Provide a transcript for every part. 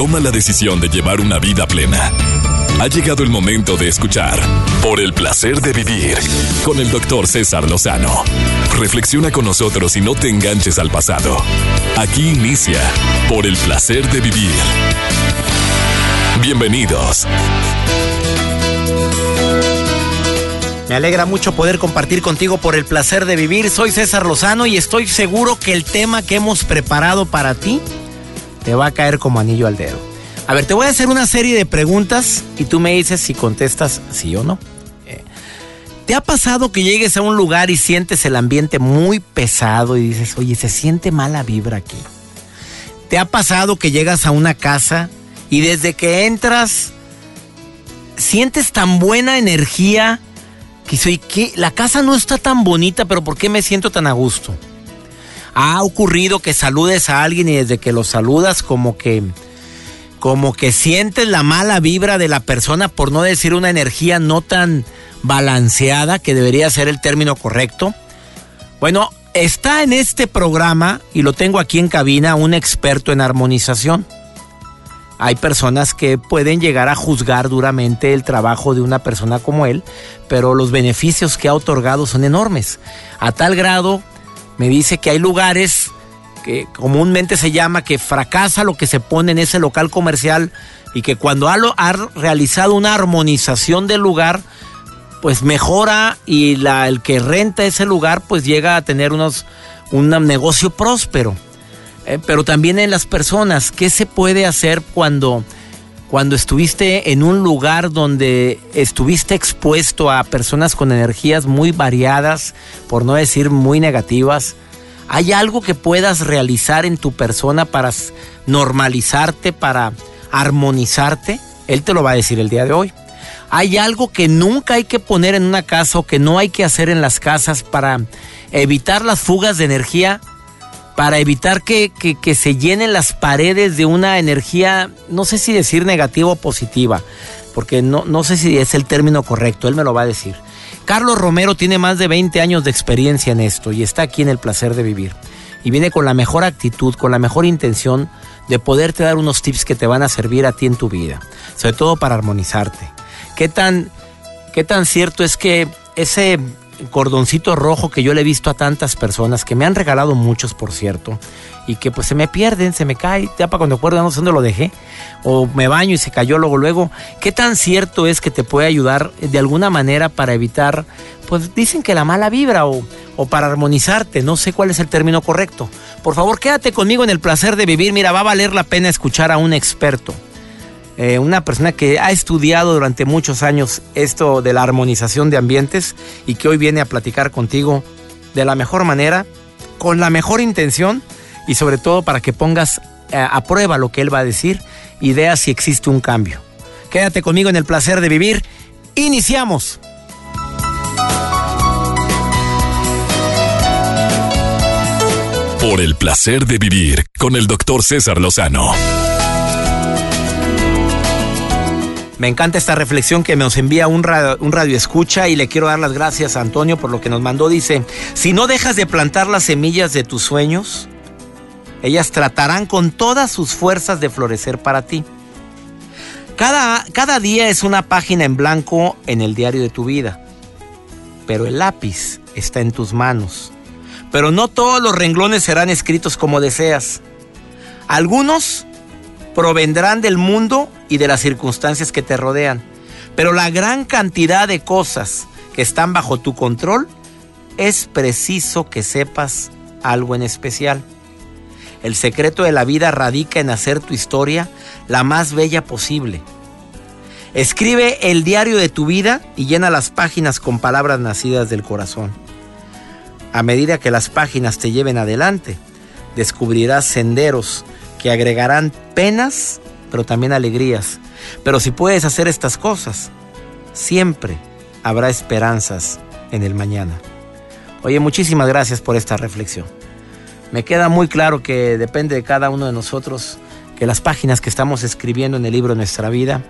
toma la decisión de llevar una vida plena. Ha llegado el momento de escuchar Por el placer de vivir con el doctor César Lozano. Reflexiona con nosotros y no te enganches al pasado. Aquí inicia Por el placer de vivir. Bienvenidos. Me alegra mucho poder compartir contigo por el placer de vivir. Soy César Lozano y estoy seguro que el tema que hemos preparado para ti te va a caer como anillo al dedo. A ver, te voy a hacer una serie de preguntas y tú me dices si contestas sí o no. Eh, ¿Te ha pasado que llegues a un lugar y sientes el ambiente muy pesado y dices, oye, se siente mala vibra aquí? ¿Te ha pasado que llegas a una casa y desde que entras sientes tan buena energía? que la casa no está tan bonita, pero ¿por qué me siento tan a gusto? Ha ocurrido que saludes a alguien y desde que lo saludas como que como que sientes la mala vibra de la persona por no decir una energía no tan balanceada, que debería ser el término correcto. Bueno, está en este programa y lo tengo aquí en cabina un experto en armonización hay personas que pueden llegar a juzgar duramente el trabajo de una persona como él, pero los beneficios que ha otorgado son enormes. A tal grado, me dice que hay lugares que comúnmente se llama que fracasa lo que se pone en ese local comercial y que cuando ha, realizado una armonización del lugar, pues mejora y el que renta ese lugar pues llega a tener unos, un negocio próspero. Eh, pero también en las personas. ¿Qué se puede hacer cuando, cuando estuviste en un lugar donde estuviste expuesto a personas con energías muy variadas, por no decir muy negativas? ¿Hay algo que puedas realizar en tu persona para normalizarte, para armonizarte? Él te lo va a decir el día de hoy. Hay algo que nunca hay que poner en una casa o que no hay que hacer en las casas para evitar las fugas de energía para evitar que, se llenen las paredes de una energía, no sé si decir negativa o positiva, porque no, no sé si es el término correcto, él me lo va a decir. Carlos Romero tiene más de 20 años de experiencia en esto y está aquí en el placer de vivir. Y viene con la mejor actitud, con la mejor intención de poderte dar unos tips que te van a servir a ti en tu vida, sobre todo para armonizarte. ¿Qué tan, qué tan cierto es que ese cordoncito rojo que yo le he visto a tantas personas, que me han regalado muchos, por cierto, y que pues se me pierden, se me cae, ya para cuando acuerdo no sé dónde lo dejé, o me baño y se cayó luego, luego. ¿Qué tan cierto es que te puede ayudar de alguna manera para evitar, pues dicen que la mala vibra o, o para armonizarte, no sé cuál es el término correcto? Por favor, quédate conmigo en el placer de vivir, mira, va a valer la pena escuchar a un experto. Eh, una persona que ha estudiado durante muchos años esto de la armonización de ambientes y que hoy viene a platicar contigo de la mejor manera, con la mejor intención y sobre todo para que pongas eh, a prueba lo que él va a decir y si existe un cambio. Quédate conmigo en el placer de vivir. Iniciamos. Por el placer de vivir con el doctor César Lozano. Me encanta esta reflexión que nos envía un radio, escucha y le quiero dar las gracias a Antonio por lo que nos mandó. Dice, si no dejas de plantar las semillas de tus sueños, ellas tratarán con todas sus fuerzas de florecer para ti. Cada, cada día es una página en blanco en el diario de tu vida, pero el lápiz está en tus manos. Pero no todos los renglones serán escritos como deseas. Algunos provendrán del mundo y de las circunstancias que te rodean. Pero la gran cantidad de cosas que están bajo tu control, es preciso que sepas algo en especial. El secreto de la vida radica en hacer tu historia la más bella posible. Escribe el diario de tu vida y llena las páginas con palabras nacidas del corazón. A medida que las páginas te lleven adelante, descubrirás senderos que agregarán penas, pero también alegrías. Pero si puedes hacer estas cosas, siempre habrá esperanzas en el mañana. Oye, muchísimas gracias por esta reflexión. Me queda muy claro que depende de cada uno de nosotros que las páginas que estamos escribiendo en el libro nuestra vida,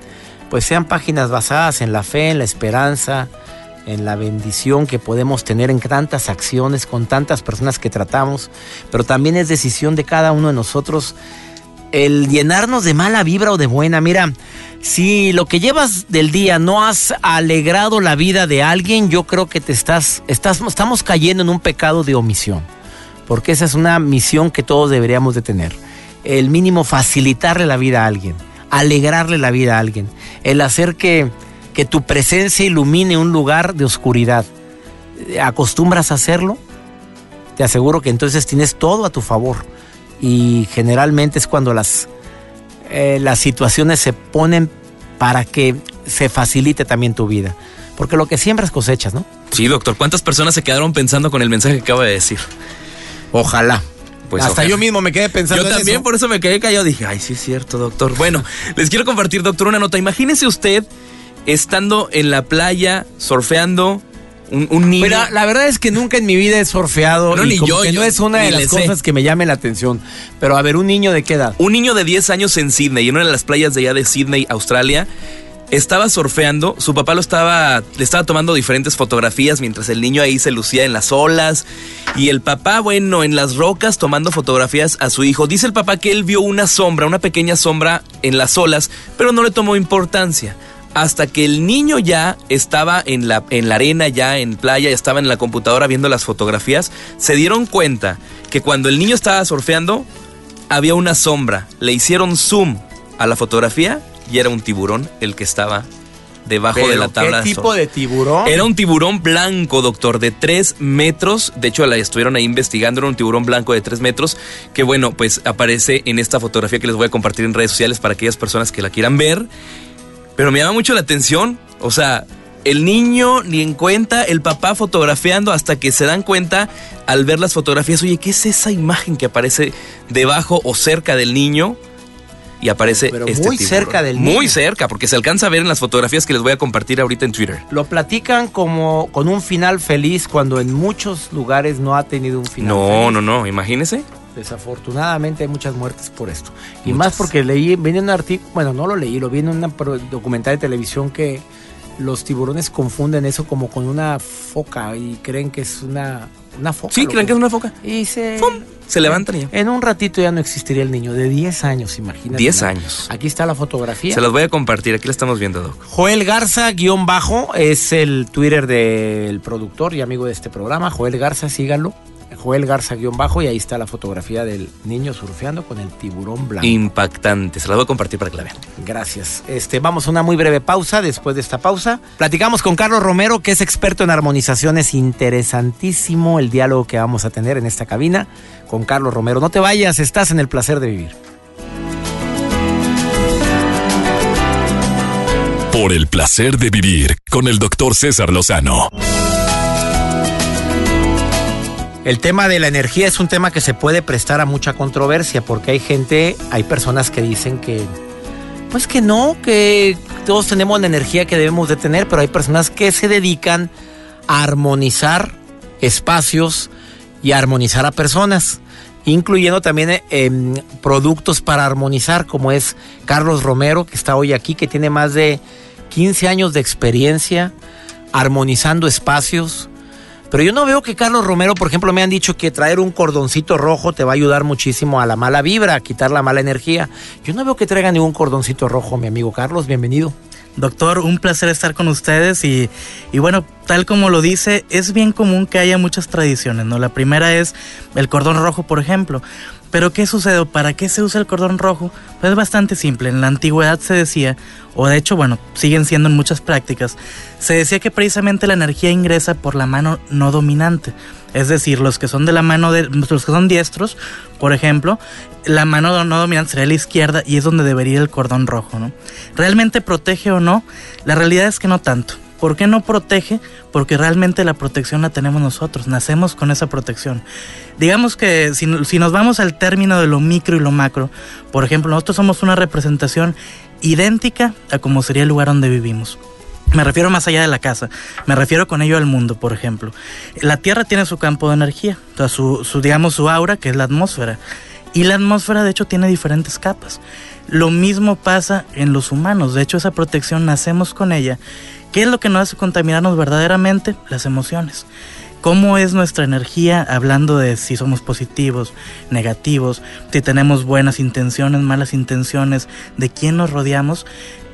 pues sean páginas basadas en la fe, en la esperanza, en la bendición que podemos tener en tantas acciones con tantas personas que tratamos, pero también es decisión de cada uno de nosotros el llenarnos de mala vibra o de buena. Mira, si lo que llevas del día no has alegrado la vida de alguien, yo creo que te estás, estás, estamos cayendo en un pecado de omisión. Porque esa es una misión que todos deberíamos de tener. El mínimo facilitarle la vida a alguien, alegrarle la vida a alguien, el hacer que, que tu presencia ilumine un lugar de oscuridad. ¿Acostumbras a hacerlo? Te aseguro que entonces tienes todo a tu favor y generalmente es cuando las, eh, las situaciones se ponen para que se facilite también tu vida. Porque lo que siembras cosechas, ¿no? Sí, doctor. ¿Cuántas personas se quedaron pensando con el mensaje que acaba de decir? Ojalá. Pues Hasta yo mismo me quedé pensando. Yo también, por eso me quedé callado. Dije, ay, sí es cierto, doctor. Bueno, les quiero compartir, doctor, una nota. Imagínese usted estando en la playa, surfeando, un, niño. Pero la verdad es que nunca en mi vida he surfeado. No, ni yo, que no es una de las cosas que me llame la atención. Pero a ver, ¿un niño de qué edad? Un niño de 10 años en Sydney, en una de las playas de allá de Sydney, Australia. Estaba surfeando, su papá lo estaba, le estaba tomando diferentes fotografías mientras el niño ahí se lucía en las olas. Y el papá, bueno, en las rocas tomando fotografías a su hijo. Dice el papá que él vio una sombra, una pequeña sombra en las olas, pero no le tomó importancia hasta que el niño ya estaba en la, en la arena, ya en playa, ya estaba en la computadora viendo las fotografías, se dieron cuenta que cuando el niño estaba surfeando, había una sombra. Le hicieron zoom a la fotografía y era un tiburón el que estaba debajo de la tabla. ¿Qué tipo de tiburón? Era un tiburón blanco, doctor, de 3 metros. De hecho, la estuvieron ahí investigando. Era un tiburón blanco de 3 metros. Que bueno, pues aparece en esta fotografía que les voy a compartir en redes sociales para aquellas personas que la quieran ver. Pero me llama mucho la atención, o sea, el niño ni en cuenta, el papá fotografiando hasta que se dan cuenta al ver las fotografías, oye, ¿qué es esa imagen que aparece debajo o cerca del niño? Y aparece Pero este muy cerca del niño. Muy cerca, porque se alcanza a ver en las fotografías que les voy a compartir ahorita en Twitter. Lo platican como con un final feliz cuando en muchos lugares no ha tenido un final no, feliz. No, no, no, imagínese. Desafortunadamente hay muchas muertes por esto. Y más porque leí, viene un artículo, bueno, no lo leí, lo vi en un documental de televisión que los tiburones confunden eso como con una foca y creen que es una, una foca. Sí, creen que es una foca. Y se, se levantan ya. En un ratito ya no existiría el niño de 10 años, imagínate. 10 años. Aquí está la fotografía. Se las voy a compartir, aquí la estamos viendo, Doc. Joel Garza, guion bajo, es el Twitter del productor y amigo de este programa. Joel Garza, síganlo. Joel Garza-bajo y ahí está la fotografía del niño surfeando con el tiburón blanco. Impactante, se la voy a compartir para que la vean. Gracias. Este, vamos a una muy breve pausa. Después de esta pausa, platicamos con Carlos Romero, que es experto en armonizaciones. Interesantísimo el diálogo que vamos a tener en esta cabina con Carlos Romero. No te vayas, estás en el placer de vivir. Por el placer de vivir con el doctor César Lozano. El tema de la energía es un tema que se puede prestar a mucha controversia porque hay gente, hay personas que dicen que, pues que no, que todos tenemos la energía que debemos de tener, pero hay personas que se dedican a armonizar espacios y a armonizar a personas, incluyendo también em, productos para armonizar, como es Carlos Romero, que está hoy aquí, que tiene más de 15 años de experiencia armonizando espacios, pero yo no veo que Carlos Romero, por ejemplo, me han dicho que traer un cordoncito rojo te va a ayudar muchísimo a la mala vibra, a quitar la mala energía. Yo no veo que traiga ningún cordoncito rojo, mi amigo Carlos. Bienvenido. Doctor, un placer estar con ustedes y, y, bueno, tal como lo dice, es bien común que haya muchas tradiciones, ¿no? La primera es el cordón rojo, por ejemplo. Pero ¿qué sucede? ¿Para qué se usa el cordón rojo? Pues es bastante simple. En la antigüedad se decía, o de hecho, bueno, siguen siendo en muchas prácticas, se decía que precisamente la energía ingresa por la mano no dominante. Es decir, los que son de la mano de los que son diestros, por ejemplo, la mano no dominante sería la izquierda y es donde debería ir el cordón rojo, ¿no? ¿Realmente protege o no? La realidad es que no tanto. ¿Por qué no protege? Porque realmente la protección la tenemos nosotros, nacemos con esa protección. Digamos que si, nos vamos al término de lo micro y lo macro, por ejemplo, nosotros somos una representación idéntica a como sería el lugar donde vivimos. Me refiero más allá de la casa, me refiero con ello al mundo, por ejemplo. La Tierra tiene su campo de energía, su, su, digamos su aura, que es la atmósfera. Y la atmósfera de hecho tiene diferentes capas. Lo mismo pasa en los humanos, de hecho esa protección nacemos con ella ¿Qué es lo que nos hace contaminarnos verdaderamente? Las emociones. cómo es nuestra energía, hablando de si somos positivos, negativos, si tenemos buenas intenciones, malas intenciones, de quién nos rodeamos,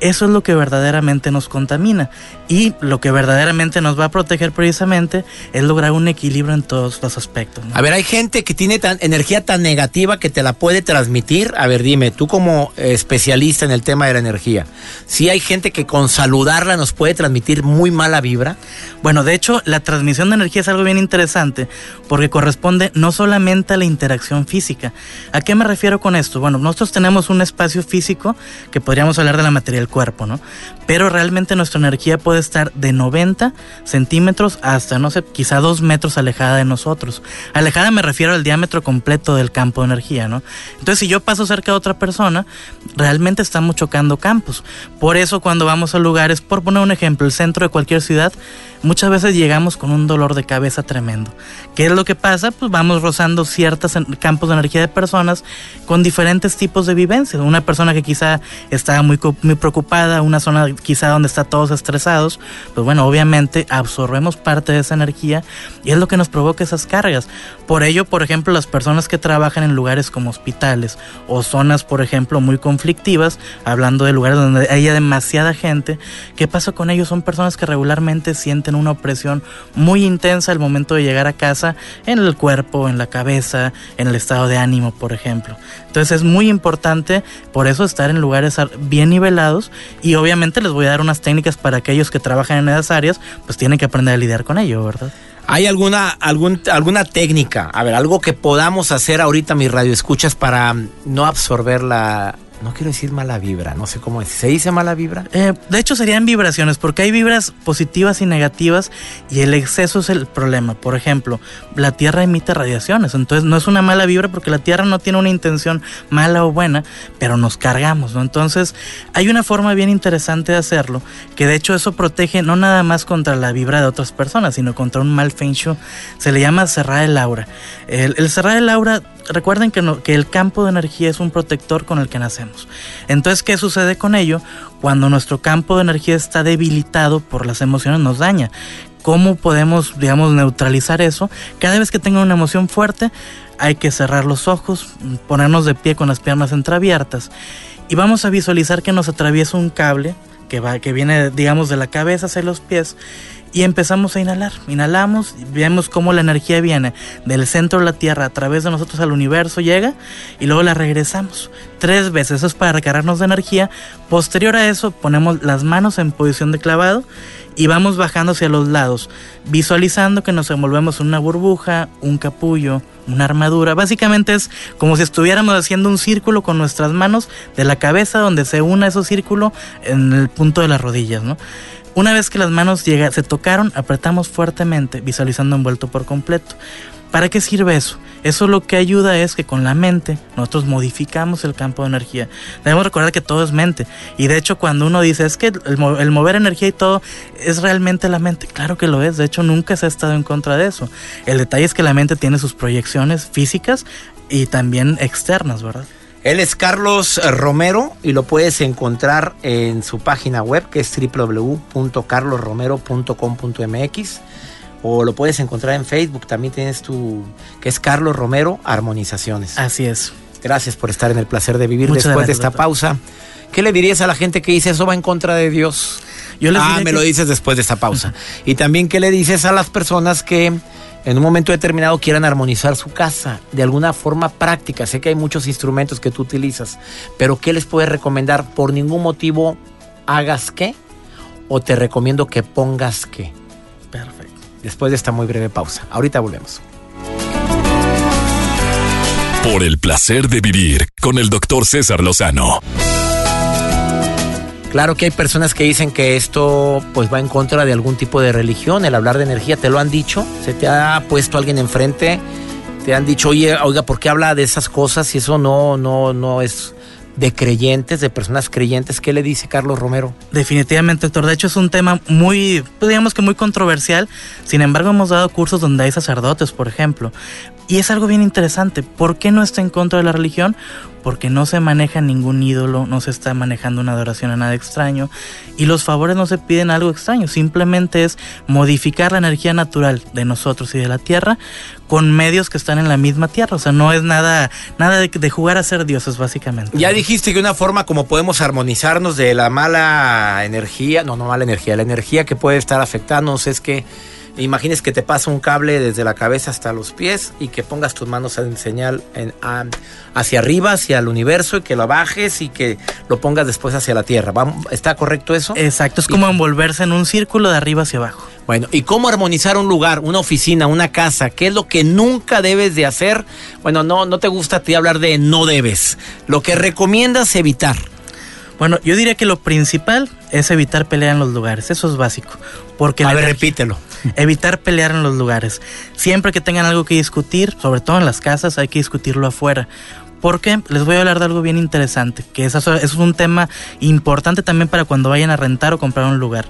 eso es lo que verdaderamente nos contamina y lo que verdaderamente nos va a proteger precisamente es lograr un equilibrio en todos los aspectos. A ver, hay gente que tiene tan, energía tan negativa que te la puede transmitir. A ver, dime, tú como especialista en el tema de la energía, ¿sí hay gente que con saludarla nos puede transmitir muy mala vibra? Bueno, de hecho, la transmisión de energía es algo bien interesante porque corresponde no solamente a la interacción física. ¿A qué me refiero con esto? Bueno, nosotros tenemos un espacio físico que podríamos hablar de la cuerpo, ¿no? Pero realmente nuestra energía puede estar de 90 centímetros hasta, no sé, quizá 2 metros alejada de nosotros. Alejada me refiero al diámetro completo del campo de energía, ¿no? Entonces, si yo paso cerca de otra persona, realmente estamos chocando campos. Por eso, cuando vamos a lugares, por poner un ejemplo, el centro de cualquier ciudad, muchas veces llegamos con un dolor de cabeza tremendo. ¿Qué es lo que pasa? Pues vamos rozando ciertos campos de energía de personas con diferentes tipos de vivencias. Una persona que quizá estaba muy, muy preocupada, una zona quizá donde está todos estresados, pues bueno, obviamente absorbemos parte de esa energía y es lo que nos provoca esas cargas. Por ello, por ejemplo, las personas que trabajan en lugares como hospitales o zonas, por ejemplo, muy conflictivas, hablando de lugares donde haya demasiada gente, ¿qué pasa con ellos? Son personas que regularmente sienten una opresión muy intensa al momento de llegar a casa en el cuerpo, en la cabeza, en el estado de ánimo, por ejemplo. Entonces es muy importante por eso estar en lugares bien nivelados y obviamente les voy a dar unas técnicas para aquellos que trabajan en esas áreas, pues tienen que aprender a lidiar con ello, ¿verdad? ¿Hay alguna, alguna técnica, a ver, algo que podamos hacer ahorita, mis radioescuchas, para no absorber la, no quiero decir mala vibra, no sé cómo es. ¿Se dice mala vibra? Eh, de hecho serían vibraciones, porque hay vibras positivas y negativas y el exceso es el problema. Por ejemplo, la Tierra emite radiaciones, entonces no es una mala vibra porque la Tierra no tiene una intención mala o buena, pero nos cargamos, ¿no? Entonces hay una forma bien interesante de hacerlo, que de hecho eso protege no nada más contra la vibra de otras personas, sino contra un mal feng. Se le llama cerrar el aura. El, el cerrar el aura recuerden que, que el campo de energía es un protector con el que nacemos. Entonces, ¿qué sucede con ello? Cuando nuestro campo de energía está debilitado por las emociones, nos daña. ¿Cómo podemos, digamos, neutralizar eso? Cada vez que tenga una emoción fuerte, hay que cerrar los ojos, ponernos de pie con las piernas entreabiertas y vamos a visualizar que nos atraviesa un cable que, va, que viene, digamos, de la cabeza hacia los pies y empezamos a inhalar. Inhalamos, vemos cómo la energía viene del centro de la Tierra a través de nosotros al universo, llega y luego la regresamos tres veces. Eso es para recargarnos de energía. Posterior a eso, ponemos las manos en posición de clavado y vamos bajando hacia los lados, visualizando que nos envolvemos en una burbuja, un capullo, una armadura. Básicamente es como si estuviéramos haciendo un círculo con nuestras manos de la cabeza donde se una ese círculo en el punto de las rodillas, ¿no? Una vez que las manos se tocaron, apretamos fuertemente, visualizando envuelto por completo. ¿Para qué sirve eso? Eso lo que ayuda es que con la mente nosotros modificamos el campo de energía. Debemos recordar que todo es mente. Y de hecho cuando uno dice es que el, mover energía y todo es realmente la mente, claro que lo es. De hecho nunca se ha estado en contra de eso. El detalle es que la mente tiene sus proyecciones físicas y también externas, ¿verdad? Él es Carlos Romero y lo puedes encontrar en su página web que es www.carlosromero.com.mx o lo puedes encontrar en Facebook. También tienes tu que es Carlos Romero Armonizaciones. Así es. Gracias por estar en el placer de vivir después de esta pausa. ¿Qué le dirías a la gente que dice eso va en contra de Dios? Yo ah, me lo dices después de esta pausa. y también qué le dices a las personas que en un momento determinado quieran armonizar su casa de alguna forma práctica. Sé que hay muchos instrumentos que tú utilizas, pero ¿qué les puedes recomendar? Por ningún motivo hagas qué o te recomiendo que pongas qué. Perfecto. Después de esta muy breve pausa. Ahorita volvemos. Por el placer de vivir con el doctor César Lozano. Claro que hay personas que dicen que esto pues va en contra de algún tipo de religión, el hablar de energía, ¿te lo han dicho? ¿Se te ha puesto alguien enfrente? ¿Te han dicho, oye, oiga, ¿por qué habla de esas cosas si eso no, no, no es de creyentes, de personas creyentes. ¿Qué le dice Carlos Romero? Definitivamente, doctor. De hecho, es un tema muy, pues, digamos que muy controversial. Sin embargo, hemos dado cursos donde hay sacerdotes, por ejemplo. Y es algo bien interesante. ¿Por qué no está en contra de la religión? Porque no se maneja ningún ídolo, no se está manejando una adoración a nada extraño. Y los favores no se piden algo extraño, simplemente es modificar la energía natural de nosotros y de la tierra con medios que están en la misma tierra. O sea, no es nada, nada de, de jugar a ser dioses, básicamente. Ya dijiste que una forma como podemos armonizarnos de la mala energía, no, no mala energía, la energía que puede estar afectándonos es que Imagines que te pasa un cable desde la cabeza hasta los pies y que pongas tus manos en señal en, a- hacia arriba, hacia el universo y que lo bajes y que lo pongas después hacia la tierra. ¿Está correcto eso? Exacto, es como envolverse en un círculo de arriba hacia abajo. Bueno, ¿y cómo armonizar un lugar, una oficina, una casa? ¿Qué es lo que nunca debes de hacer? Bueno, no, no te gusta a ti hablar de no debes. Lo que recomiendas evitar. Bueno, yo diría que lo principal es evitar pelear en los lugares, eso es básico. Porque a ver, energía- repítelo. Evitar pelear en los lugares. Siempre que tengan algo que discutir, sobre todo en las casas, hay que discutirlo afuera. Porque les voy a hablar de algo bien interesante, que eso, eso es un tema importante también para cuando vayan a rentar o comprar un lugar.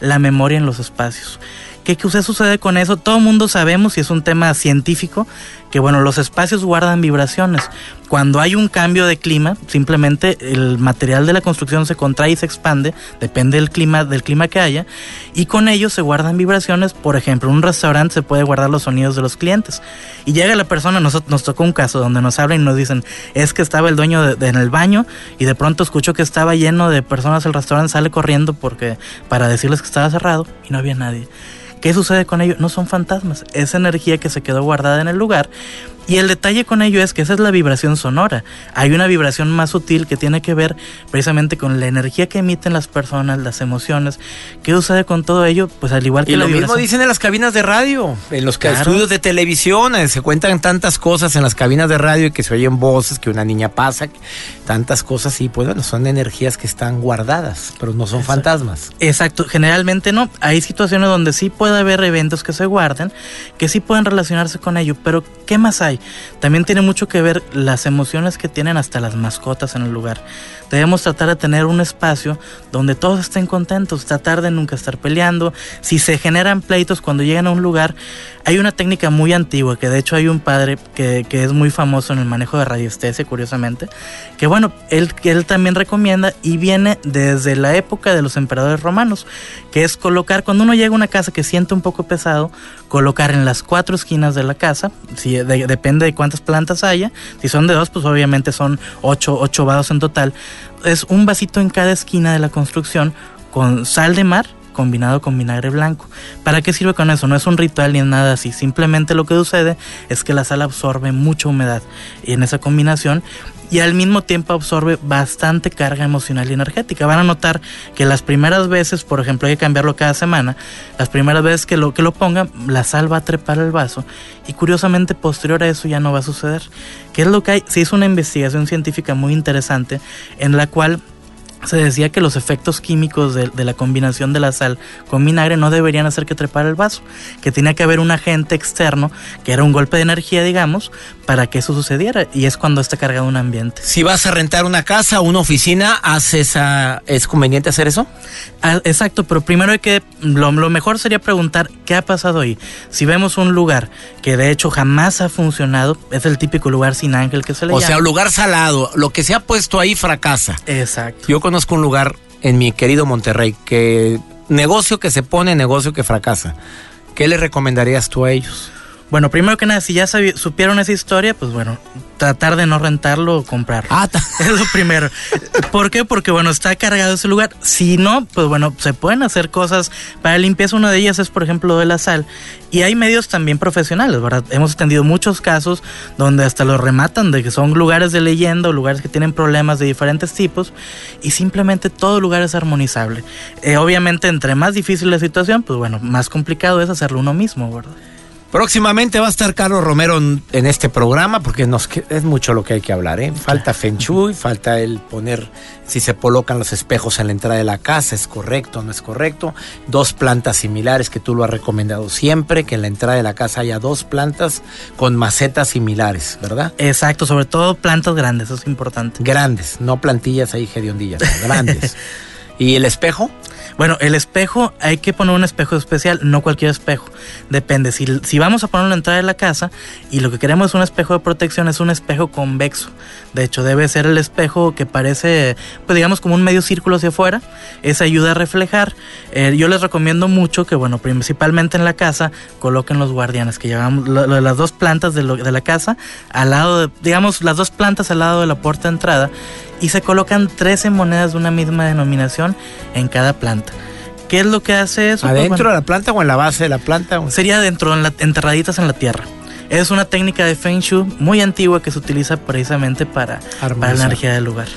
La memoria en los espacios. ¿Qué, qué sucede con eso? Todo el mundo sabemos, y es un tema científico, que bueno, los espacios guardan vibraciones. Cuando hay un cambio de clima, simplemente el material de la construcción se contrae y se expande, depende del clima, del clima que haya, y con ello se guardan vibraciones. Por ejemplo, en un restaurante se puede guardar los sonidos de los clientes. Y llega la persona, nos, nos tocó un caso donde nos hablan y nos dicen, es que estaba el dueño de- de- en el baño y de pronto escuchó que estaba lleno de personas el restaurante, sale corriendo porque para decirles que estaba cerrado y no había nadie. ¿Qué sucede con ello? No son fantasmas, es energía que se quedó guardada en el lugar. Y el detalle con ello es que esa es la vibración sonora. Hay una vibración más sutil que tiene que ver precisamente con la energía que emiten las personas, las emociones. ¿Qué sucede con todo ello? Pues al igual que Y la lo mismo dicen en las cabinas de radio, en los Claro. estudios de televisión, eh, se cuentan tantas cosas en las cabinas de radio y que se oyen voces, que una niña pasa, tantas cosas y pues bueno, son energías que están guardadas, pero no son fantasmas. Exacto, generalmente no. Hay situaciones donde sí puede haber eventos que se guarden, que sí pueden relacionarse con ello, pero ¿qué más hay? También tiene mucho que ver las emociones que tienen hasta las mascotas en el lugar. Debemos tratar de tener un espacio donde todos estén contentos, tratar de nunca estar peleando. Si se generan pleitos cuando llegan a un lugar, hay una técnica muy antigua, que de hecho hay un padre que, que es muy famoso en el manejo de radiestesia, curiosamente, que bueno, él, él también recomienda y viene desde la época de los emperadores romanos, que es colocar, cuando uno llega a una casa que siente un poco pesado, colocar en las cuatro esquinas de la casa, si de- depende de cuántas plantas haya, si son de dos, pues obviamente son ocho, ocho vasos en total, es un vasito en cada esquina de la construcción con sal de mar combinado con vinagre blanco. ¿Para qué sirve con eso? No es un ritual ni nada así. Simplemente lo que sucede es que la sal absorbe mucha humedad en esa combinación y al mismo tiempo absorbe bastante carga emocional y energética. Van a notar que las primeras veces, por ejemplo, hay que cambiarlo cada semana, las primeras veces que lo, que lo pongan, la sal va a trepar el vaso y curiosamente posterior a eso ya no va a suceder. ¿Qué es lo que hay? Se hizo una investigación científica muy interesante en la cual se decía que los efectos químicos de, de la combinación de la sal con vinagre no deberían hacer que trepara el vaso, que tenía que haber un agente externo, que era un golpe de energía, digamos, para que eso sucediera, y es cuando está cargado un ambiente. Si vas a rentar una casa o una oficina, ¿haces esa, ¿es conveniente hacer eso? Ah, exacto, pero primero hay que, lo, lo mejor sería preguntar qué ha pasado ahí. Si vemos un lugar que de hecho jamás ha funcionado, es el típico lugar sin ángel que se le O llama. sea, un lugar salado, lo que se ha puesto ahí fracasa. Exacto. Yo conozco un lugar en mi querido Monterrey que negocio que se pone, negocio que fracasa. ¿Qué le recomendarías tú a ellos? Bueno, primero que nada, si ya supieron esa historia, pues bueno, tratar de no rentarlo o comprarlo. Ah, Es lo primero. ¿Por qué? Porque bueno, está cargado ese lugar. Si no, pues bueno, se pueden hacer cosas para limpieza. Una de ellas es, por ejemplo, de la sal. Y hay medios también profesionales, ¿verdad? Hemos atendido muchos casos donde hasta los rematan de que son lugares de leyenda o lugares que tienen problemas de diferentes tipos y simplemente todo lugar es armonizable. Eh, obviamente, entre más difícil la situación, pues bueno, más complicado es hacerlo uno mismo, ¿verdad? Próximamente va a estar Carlos Romero en, en este programa porque nos, es mucho lo que hay que hablar. ¿eh? Falta Feng Shui, falta el poner si se colocan los espejos en la entrada de la casa, es correcto o no es correcto. Dos plantas similares que tú lo has recomendado siempre, que en la entrada de la casa haya dos plantas con macetas similares, ¿verdad? Exacto, sobre todo plantas grandes, eso es importante. Grandes, no plantillas ahí hediondillas, no, grandes. ¿Y el espejo? Bueno, el espejo, hay que poner un espejo especial, no cualquier espejo. Depende, si, vamos a ponerlo en la entrada de la casa y lo que queremos es un espejo de protección, es un espejo convexo. De hecho, debe ser el espejo que parece, pues digamos, como un medio círculo hacia afuera. Esa ayuda a reflejar. Eh, yo les recomiendo mucho que, bueno, principalmente en la casa, coloquen los guardianes, que llevamos las dos plantas de la casa, al lado, de, digamos, las dos plantas al lado de la puerta de entrada, y se colocan 13 monedas de una misma denominación en cada planta. ¿Qué es lo que hace eso? Pues, ¿Adentro bueno, de la planta o en la base de la planta? Sería dentro, en la- enterraditas en la tierra. Es una técnica de Feng Shui muy antigua que se utiliza precisamente para, para la energía del lugar.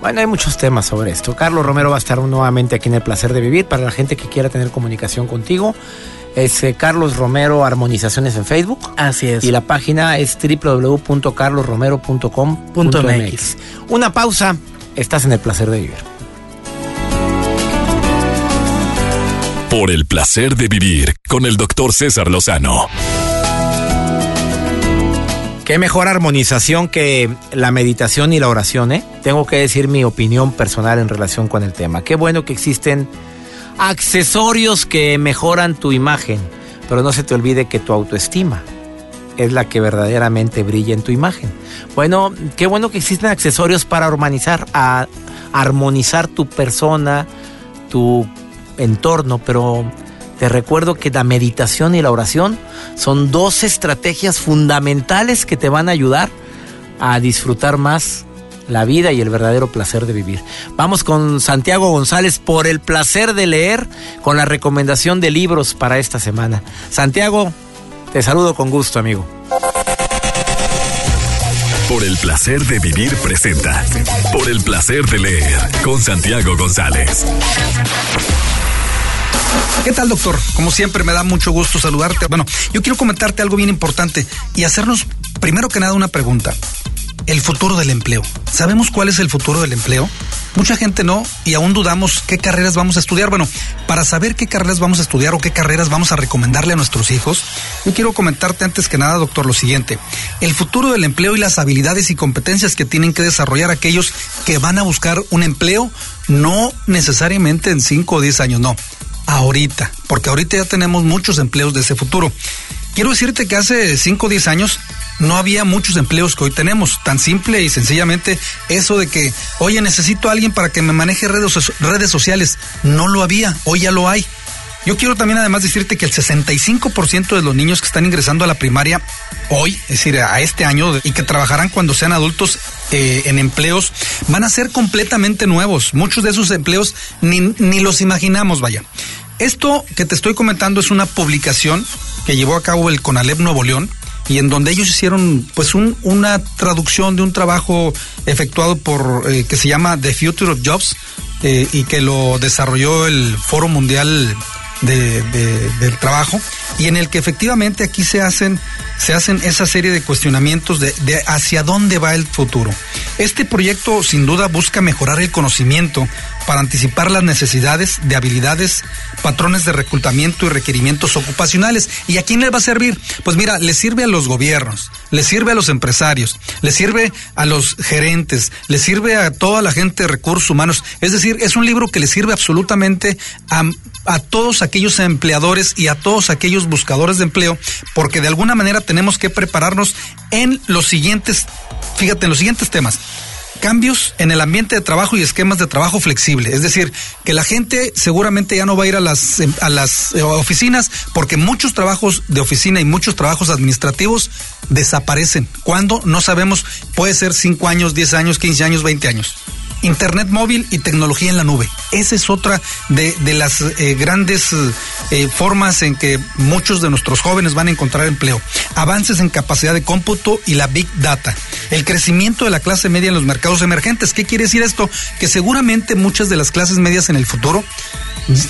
Bueno, hay muchos temas sobre esto. Carlos Romero va a estar nuevamente aquí en El Placer de Vivir. Para la gente que quiera tener comunicación contigo, es eh, Carlos Romero Armonizaciones en Facebook. Así es. Y la página es www.carlosromero.com.mx. Una pausa. Estás en El Placer de Vivir. Por el placer de vivir con el doctor César Lozano. Qué mejor armonización que la meditación y la oración, ¿eh? Tengo que decir mi opinión personal en relación con el tema. Qué bueno que existen accesorios que mejoran tu imagen, pero no se te olvide que tu autoestima es la que verdaderamente brilla en tu imagen. Bueno, qué bueno que existen accesorios para armonizar, a, armonizar tu persona, tu entorno, pero te recuerdo que la meditación y la oración son dos estrategias fundamentales que te van a ayudar a disfrutar más la vida y el verdadero placer de vivir. Vamos con Santiago González por el placer de leer con la recomendación de libros para esta semana. Santiago, te saludo con gusto, amigo. Por el placer de vivir presenta. Por el placer de leer con Santiago González. ¿Qué tal, doctor? Como siempre, me da mucho gusto saludarte. Bueno, yo quiero comentarte algo bien importante y hacernos, primero que nada, una pregunta. El futuro del empleo. ¿Sabemos cuál es el futuro del empleo? Mucha gente no y aún dudamos qué carreras vamos a estudiar. Bueno, para saber qué carreras vamos a estudiar o qué carreras vamos a recomendarle a nuestros hijos, yo quiero comentarte antes que nada, doctor, lo siguiente. El futuro del empleo y las habilidades y competencias que tienen que desarrollar aquellos que van a buscar un empleo, no necesariamente en 5 o 10 años, no ahorita, porque ahorita ya tenemos muchos empleos de ese futuro. Quiero decirte que hace 5 o 10 años no había muchos empleos que hoy tenemos, tan simple y sencillamente eso de que, oye, necesito a alguien para que me maneje redes, redes sociales, no lo había, hoy ya lo hay. Yo quiero también además decirte que el 65% de los niños que están ingresando a la primaria hoy, es decir, a este año, y que trabajarán cuando sean adultos eh, en empleos, van a ser completamente nuevos. Muchos de esos empleos ni, ni los imaginamos, vaya. Esto que te estoy comentando es una publicación que llevó a cabo el CONALEP Nuevo León y en donde ellos hicieron pues un- una traducción de un trabajo efectuado por eh, que se llama The Future of Jobs eh, y que lo desarrolló el Foro Mundial de, de- del Trabajo y en el que efectivamente aquí se hacen se hacen esa serie de cuestionamientos de hacia dónde va el futuro. Este proyecto sin duda busca mejorar el conocimiento para anticipar las necesidades de habilidades, patrones de reclutamiento y requerimientos ocupacionales. ¿Y a quién le va a servir? Pues mira, le sirve a los gobiernos, le sirve a los empresarios, le sirve a los gerentes, le sirve a toda la gente de recursos humanos. Es decir, es un libro que le sirve absolutamente a, a todos aquellos empleadores y a todos aquellos buscadores de empleo, porque de alguna manera tenemos que prepararnos en los siguientes, fíjate, en los siguientes temas cambios en el ambiente de trabajo y esquemas de trabajo flexible. Es decir, que la gente seguramente ya no va a ir a las, em, a las eh, oficinas porque muchos trabajos de oficina y muchos trabajos administrativos desaparecen. ¿Cuándo? No sabemos. Puede ser 5 años, 10 años, 15 años, 20 años. Internet móvil y tecnología en la nube. Esa es otra de, las eh, grandes eh, formas en que muchos de nuestros jóvenes van a encontrar empleo. Avances en capacidad de cómputo y la Big Data. El crecimiento de la clase media en los mercados emergentes. ¿Qué quiere decir esto? Que seguramente muchas de las clases medias en el futuro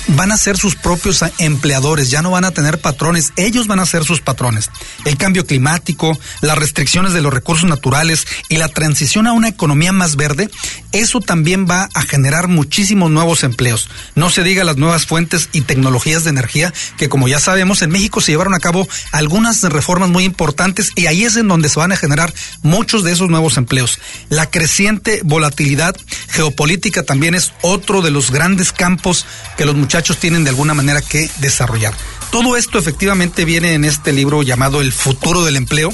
van a ser sus propios empleadores, ya no van a tener patrones, ellos van a ser sus patrones. El cambio climático, las restricciones de los recursos naturales y la transición a una economía más verde, eso también va a generar muchísimos nuevos empleos. No se diga las nuevas fuentes y tecnologías de energía, que como ya sabemos, en México se llevaron a cabo algunas reformas muy importantes y ahí es en donde se van a generar muchos de esos nuevos empleos. La creciente volatilidad geopolítica también es otro de los grandes campos que los muchachos tienen de alguna manera que desarrollar. Todo esto efectivamente viene en este libro llamado El futuro del empleo.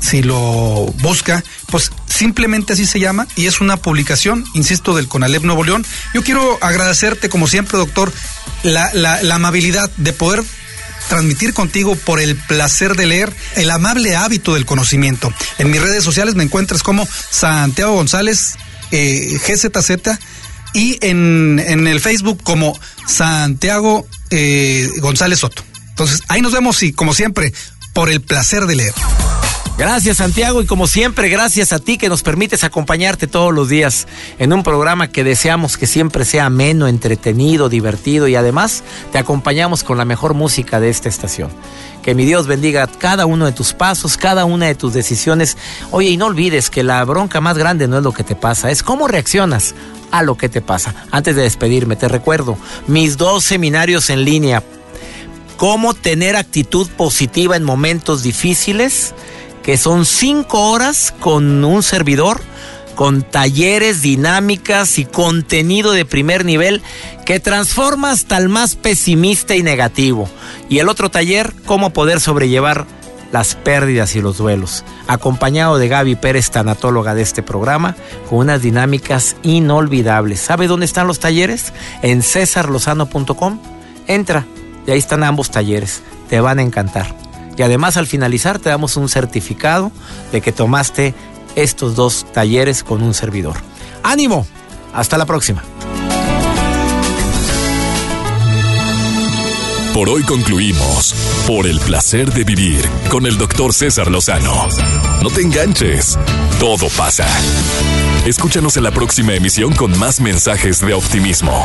Si lo busca, pues simplemente así se llama y es una publicación, insisto, del CONALEP Nuevo León. Yo quiero agradecerte, como siempre, doctor, la, la amabilidad de poder transmitir contigo por el placer de leer, el amable hábito del conocimiento. En mis redes sociales me encuentras como Santiago González eh, GZZ y en, en, el Facebook como Santiago eh, González Soto. Entonces, ahí nos vemos y como siempre, por el placer de leer. Gracias Santiago y como siempre gracias a ti que nos permites acompañarte todos los días en un programa que deseamos que siempre sea ameno, entretenido, divertido y además te acompañamos con la mejor música de esta estación. Que mi Dios bendiga cada uno de tus pasos, cada una de tus decisiones. Oye, y no olvides que la bronca más grande no es lo que te pasa, es cómo reaccionas a lo que te pasa. Antes de despedirme, te recuerdo mis dos seminarios en línea. Cómo tener actitud positiva en momentos difíciles que son cinco horas con un servidor, con talleres, dinámicas y contenido de primer nivel que transforma hasta el más pesimista y negativo. Y el otro taller, cómo poder sobrellevar las pérdidas y los duelos, acompañado de Gaby Pérez, tanatóloga de este programa, con unas dinámicas inolvidables. ¿Sabe dónde están los talleres? En cesarlozano.com. Entra, y ahí están ambos talleres. Te van a encantar. Y además al finalizar te damos un certificado de que tomaste estos dos talleres con un servidor. ¡Ánimo! Hasta la próxima. Por hoy concluimos por el placer de vivir con el doctor César Lozano. No te enganches, todo pasa. Escúchanos en la próxima emisión con más mensajes de optimismo.